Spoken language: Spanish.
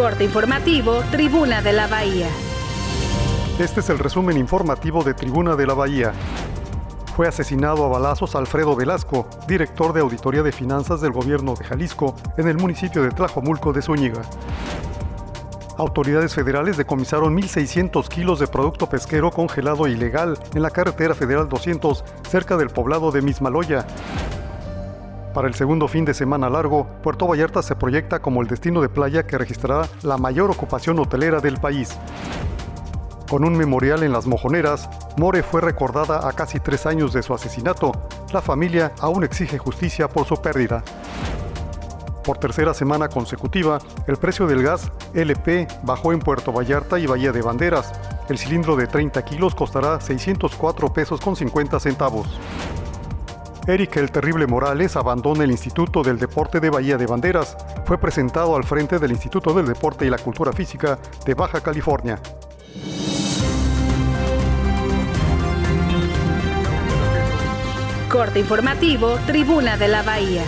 Corte informativo, Tribuna de la Bahía. Este es el resumen informativo de Tribuna de la Bahía. Fue asesinado a balazos Alfredo Velasco, director de Auditoría de Finanzas del Gobierno de Jalisco, en el municipio de Tlajomulco de Zúñiga. Autoridades federales decomisaron 1.600 kilos de producto pesquero congelado ilegal en la carretera federal 200 cerca del poblado de Mismaloya. Para el segundo fin de semana largo, Puerto Vallarta se proyecta como el destino de playa que registrará la mayor ocupación hotelera del país. Con un memorial en las mojoneras, More fue recordada a casi tres años de su asesinato. La familia aún exige justicia por su pérdida. Por tercera semana consecutiva, el precio del gas LP bajó en Puerto Vallarta y Bahía de Banderas. El cilindro de 30 kilos costará 604 pesos con 50 centavos. Eric el Terrible Morales abandona el Instituto del Deporte de Bahía de Banderas. Fue presentado al frente del Instituto del Deporte y la Cultura Física de Baja California. Corte informativo, Tribuna de la Bahía.